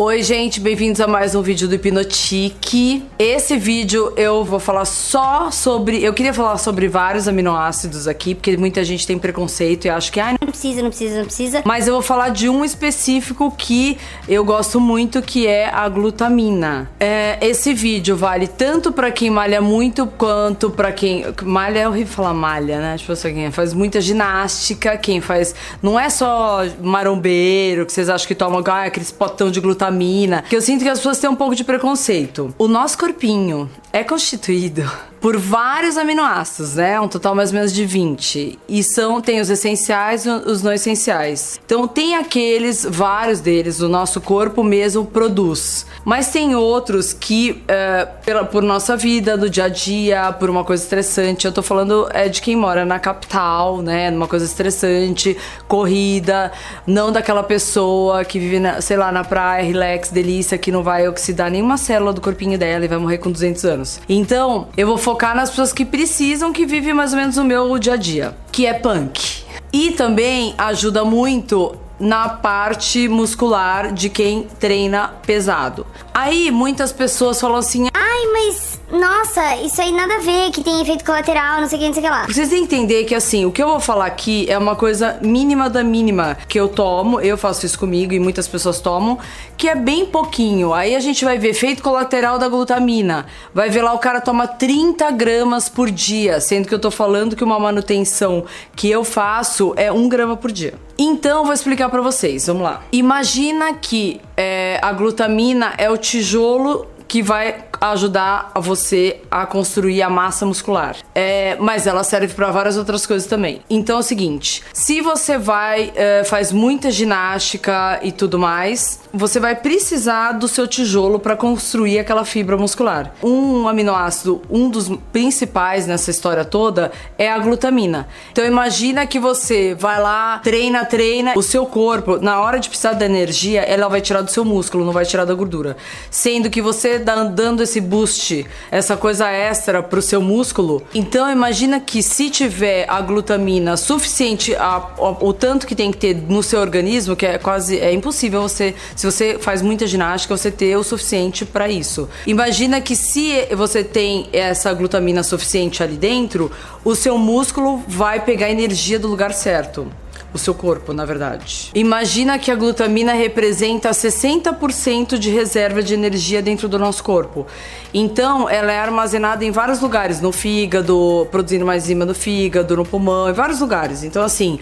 Oi, gente, bem-vindos a mais um vídeo do Hipnotique. Esse vídeo eu vou falar só sobre. Eu queria falar sobre vários aminoácidos aqui, porque muita gente tem preconceito e acha que ah, não precisa, não precisa, não precisa. Mas eu vou falar de um específico que eu gosto muito, que é a glutamina. É, esse vídeo vale tanto para quem malha muito quanto para quem. Malha é horrível falar malha, né? Tipo assim, quem faz muita ginástica, quem faz. Não é só marombeiro, que vocês acham que tomam ah, aqueles potão de glutamina dopamina, que eu sinto que as pessoas têm um pouco de preconceito. O nosso corpinho é constituído por vários aminoácidos, né? Um total mais ou menos de 20. E são tem os essenciais e os não essenciais. Então tem aqueles, vários deles, o nosso corpo mesmo produz. Mas tem outros que, é, pela, por nossa vida, do dia a dia, por uma coisa estressante, eu tô falando é de quem mora na capital, né? Numa coisa estressante, corrida, não daquela pessoa que vive, na, sei lá, na praia, relax, delícia, que não vai oxidar nenhuma célula do corpinho dela e vai morrer com 200 anos. Então, eu vou focar nas pessoas que precisam, que vivem mais ou menos o meu dia a dia, que é punk. E também ajuda muito na parte muscular de quem treina pesado. Aí muitas pessoas falam assim: "Ai, mas nossa, isso aí nada a ver, que tem efeito colateral, não sei o que, não sei o que lá. Vocês têm que entender que assim, o que eu vou falar aqui é uma coisa mínima da mínima que eu tomo, eu faço isso comigo e muitas pessoas tomam, que é bem pouquinho. Aí a gente vai ver efeito colateral da glutamina. Vai ver lá o cara toma 30 gramas por dia, sendo que eu tô falando que uma manutenção que eu faço é 1 grama por dia. Então, vou explicar para vocês, vamos lá. Imagina que é, a glutamina é o tijolo que vai ajudar você a construir a massa muscular. É, mas ela serve para várias outras coisas também. Então é o seguinte: se você vai, é, faz muita ginástica e tudo mais, você vai precisar do seu tijolo para construir aquela fibra muscular. Um aminoácido, um dos principais nessa história toda, é a glutamina. Então imagina que você vai lá, treina, treina, o seu corpo, na hora de precisar da energia, ela vai tirar do seu músculo, não vai tirar da gordura. Sendo que você dá dando esse boost, essa coisa extra pro seu músculo. Então imagina que se tiver a glutamina suficiente, a, a, o tanto que tem que ter no seu organismo, que é quase é impossível você, se você faz muita ginástica, você ter o suficiente para isso. Imagina que se você tem essa glutamina suficiente ali dentro, o seu músculo vai pegar energia do lugar certo o seu corpo, na verdade. Imagina que a glutamina representa 60% de reserva de energia dentro do nosso corpo. Então, ela é armazenada em vários lugares, no fígado, produzindo mais enzima no fígado, no pulmão, em vários lugares. Então, assim,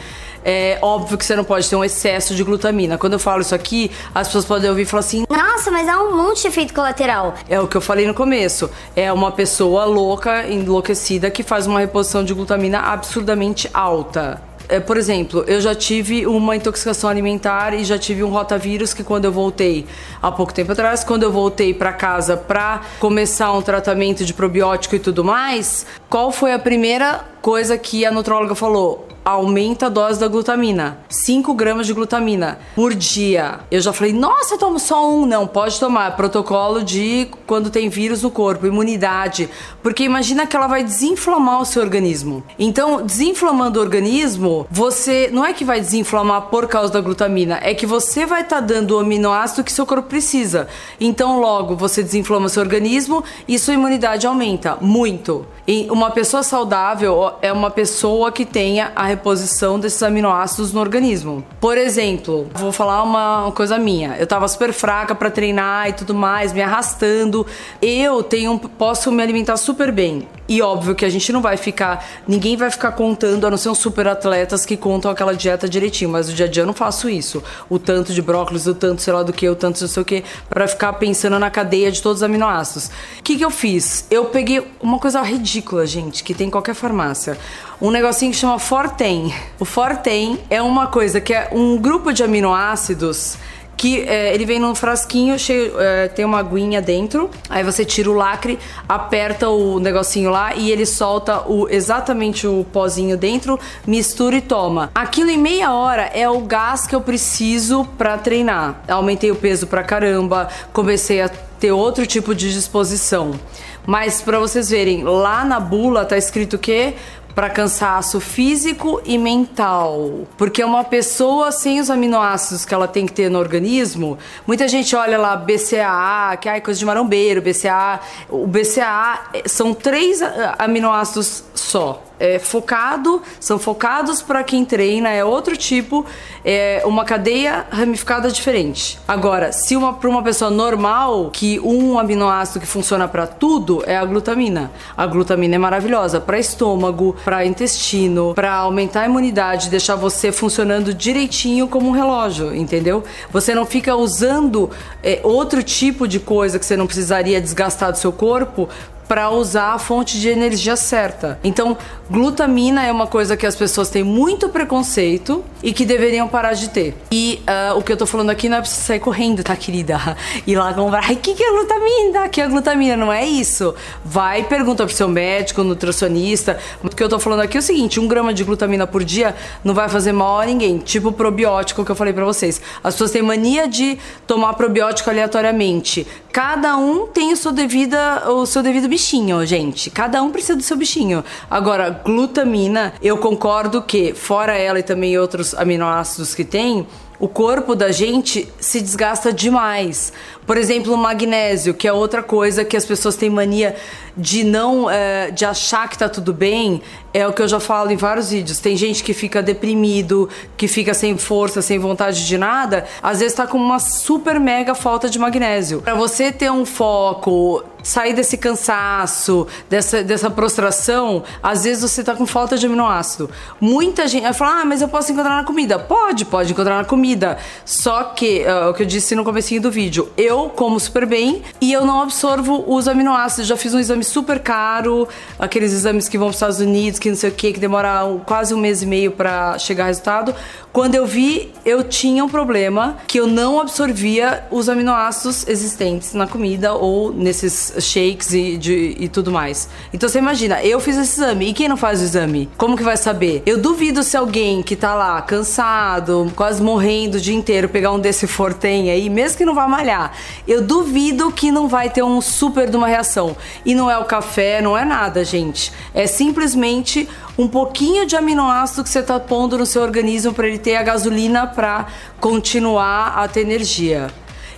é óbvio que você não pode ter um excesso de glutamina. Quando eu falo isso aqui, as pessoas podem ouvir e falar assim: Nossa, mas há um monte de efeito colateral. É o que eu falei no começo. É uma pessoa louca, enlouquecida, que faz uma reposição de glutamina absurdamente alta. É, por exemplo, eu já tive uma intoxicação alimentar e já tive um rotavírus que quando eu voltei há pouco tempo atrás, quando eu voltei para casa para começar um tratamento de probiótico e tudo mais, qual foi a primeira coisa que a nutróloga falou? Aumenta a dose da glutamina. 5 gramas de glutamina por dia. Eu já falei, nossa, eu tomo só um. Não, pode tomar. Protocolo de quando tem vírus no corpo, imunidade. Porque imagina que ela vai desinflamar o seu organismo. Então, desinflamando o organismo, você não é que vai desinflamar por causa da glutamina, é que você vai estar tá dando o aminoácido que seu corpo precisa. Então, logo, você desinflama seu organismo e sua imunidade aumenta muito. E uma pessoa saudável é uma pessoa que tenha a reposição desses aminoácidos no organismo. Por exemplo, vou falar uma coisa minha. Eu tava super fraca para treinar e tudo mais, me arrastando. Eu tenho posso me alimentar super bem. E óbvio que a gente não vai ficar, ninguém vai ficar contando, a não ser uns super atletas que contam aquela dieta direitinho, mas no dia a dia eu não faço isso. O tanto de brócolis, o tanto sei lá do que, o tanto não sei o que, para ficar pensando na cadeia de todos os aminoácidos. O que, que eu fiz? Eu peguei uma coisa ridícula, gente, que tem em qualquer farmácia. Um negocinho que chama Fortem. O Fortem é uma coisa que é um grupo de aminoácidos que é, ele vem num frasquinho cheio, é, tem uma aguinha dentro. Aí você tira o lacre, aperta o negocinho lá e ele solta o exatamente o pozinho dentro, mistura e toma. Aquilo em meia hora é o gás que eu preciso para treinar. Aumentei o peso pra caramba, comecei a ter outro tipo de disposição. Mas para vocês verem, lá na bula tá escrito que para cansaço físico e mental. Porque uma pessoa sem os aminoácidos que ela tem que ter no organismo, muita gente olha lá BCAA, que é coisa de marombeiro, BCAA. O BCAA são três aminoácidos só é focado, são focados para quem treina, é outro tipo, é uma cadeia ramificada diferente. Agora, se uma para uma pessoa normal, que um aminoácido que funciona para tudo é a glutamina. A glutamina é maravilhosa para estômago, para intestino, para aumentar a imunidade, deixar você funcionando direitinho como um relógio, entendeu? Você não fica usando é, outro tipo de coisa que você não precisaria desgastar do seu corpo para usar a fonte de energia certa. Então, glutamina é uma coisa que as pessoas têm muito preconceito e que deveriam parar de ter. E uh, o que eu tô falando aqui não é pra você sair correndo, tá, querida? E lá comprar, ai, o que, que é glutamina? Que é glutamina? Não é isso. Vai pergunta pro seu médico, nutricionista. O que eu tô falando aqui é o seguinte: um grama de glutamina por dia não vai fazer mal a ninguém. Tipo probiótico que eu falei para vocês. As pessoas têm mania de tomar probiótico aleatoriamente. Cada um tem o seu, devida, o seu devido bichinho, gente. Cada um precisa do seu bichinho. Agora, glutamina, eu concordo que, fora ela e também outros aminoácidos que tem, o corpo da gente se desgasta demais. Por exemplo, o magnésio, que é outra coisa que as pessoas têm mania de não é, de achar que tá tudo bem, é o que eu já falo em vários vídeos. Tem gente que fica deprimido, que fica sem força, sem vontade de nada, às vezes tá com uma super mega falta de magnésio. Para você ter um foco, sair desse cansaço, dessa, dessa prostração, às vezes você tá com falta de aminoácido. Muita gente vai falar, ah, mas eu posso encontrar na comida. Pode, pode encontrar na comida. Só que, uh, o que eu disse no comecinho do vídeo, eu como super bem e eu não absorvo os aminoácidos. Já fiz um exame super caro, aqueles exames que vão para os Estados Unidos, que não sei o que, que demora quase um mês e meio para chegar resultado. Quando eu vi, eu tinha um problema que eu não absorvia os aminoácidos existentes na comida ou nesses shakes e, de, e tudo mais. Então você imagina, eu fiz esse exame e quem não faz o exame? Como que vai saber? Eu duvido se alguém que tá lá cansado, quase morrendo o dia inteiro, pegar um desse Fortem aí, mesmo que não vá malhar, eu duvido que não vai ter um super de uma reação. E não é o café, não é nada, gente. É simplesmente um pouquinho de aminoácido que você está pondo no seu organismo para ele ter a gasolina para continuar a ter energia.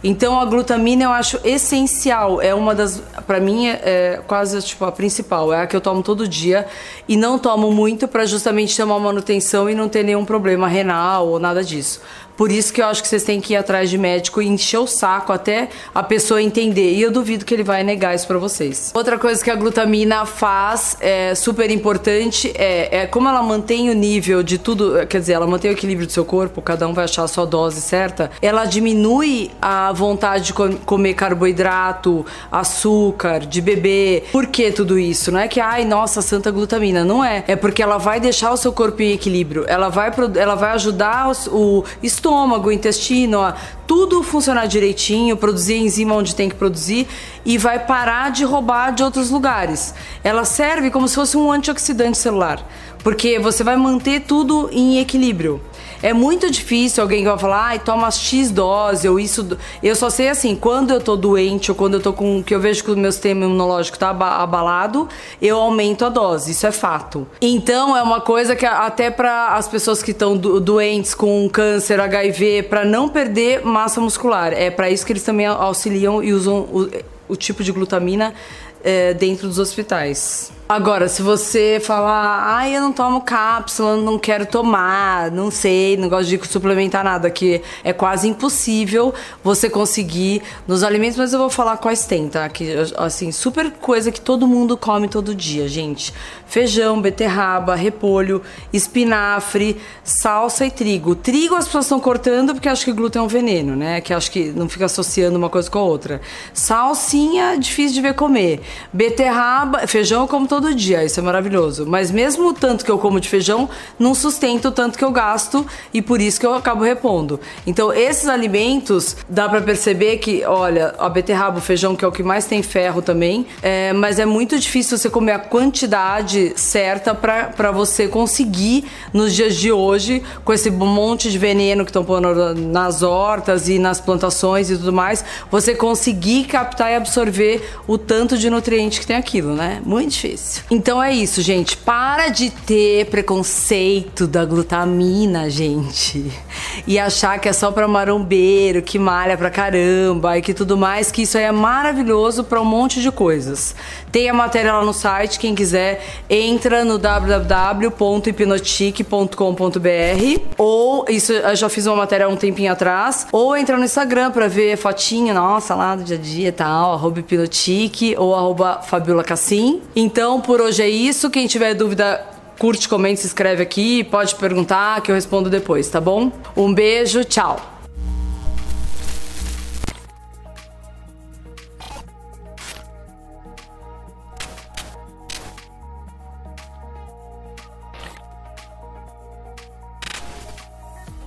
Então a glutamina eu acho essencial, é uma das, para mim é, é, quase tipo a principal, é a que eu tomo todo dia. E não tomo muito para justamente ter uma manutenção e não ter nenhum problema renal ou nada disso. Por isso que eu acho que vocês têm que ir atrás de médico e encher o saco até a pessoa entender. E eu duvido que ele vai negar isso para vocês. Outra coisa que a glutamina faz, é super importante, é, é como ela mantém o nível de tudo, quer dizer, ela mantém o equilíbrio do seu corpo, cada um vai achar a sua dose certa. Ela diminui a vontade de comer carboidrato, açúcar, de beber. Por que tudo isso? Não é que, ai, nossa, santa glutamina. Não é. É porque ela vai deixar o seu corpo em equilíbrio. Ela vai, ela vai ajudar o estômago estômago, intestino, tudo funcionar direitinho, produzir enzima onde tem que produzir e vai parar de roubar de outros lugares. Ela serve como se fosse um antioxidante celular, porque você vai manter tudo em equilíbrio. É muito difícil alguém que vai falar, ai, toma X dose ou isso. Eu só sei assim, quando eu tô doente ou quando eu tô com. que eu vejo que o meu sistema imunológico tá abalado, eu aumento a dose. Isso é fato. Então é uma coisa que até para as pessoas que estão do, doentes com câncer, HIV, para não perder massa muscular. É para isso que eles também auxiliam e usam o, o tipo de glutamina é, dentro dos hospitais. Agora, se você falar, ai, eu não tomo cápsula, não quero tomar, não sei, não gosto de suplementar nada, que é quase impossível você conseguir nos alimentos, mas eu vou falar quais tem, tá? Que, assim, super coisa que todo mundo come todo dia, gente. Feijão, beterraba, repolho, espinafre, salsa e trigo. Trigo as pessoas estão cortando porque acham que glúten é um veneno, né? Que acho que não fica associando uma coisa com a outra. Salsinha, difícil de ver comer. Beterraba, feijão como todo todo dia, isso é maravilhoso. Mas mesmo o tanto que eu como de feijão, não sustenta o tanto que eu gasto e por isso que eu acabo repondo. Então, esses alimentos, dá para perceber que, olha, a beterraba, o feijão, que é o que mais tem ferro também, é, mas é muito difícil você comer a quantidade certa para você conseguir, nos dias de hoje, com esse monte de veneno que estão pondo nas hortas e nas plantações e tudo mais, você conseguir captar e absorver o tanto de nutriente que tem aquilo, né? Muito difícil. Difícil. Então é isso, gente. Para de ter preconceito da glutamina, gente. E achar que é só pra marombeiro, que malha pra caramba e que tudo mais, que isso aí é maravilhoso pra um monte de coisas. Tem a matéria lá no site, quem quiser, entra no www.hipnotique.com.br ou isso eu já fiz uma matéria há um tempinho atrás, ou entra no Instagram pra ver fotinha, nossa, lá do dia a dia e tal, arroba hipnotique ou arroba Fabiola Cassim. Então, por hoje é isso. Quem tiver dúvida, curte, comente, se inscreve aqui, pode perguntar que eu respondo depois, tá bom? Um beijo, tchau!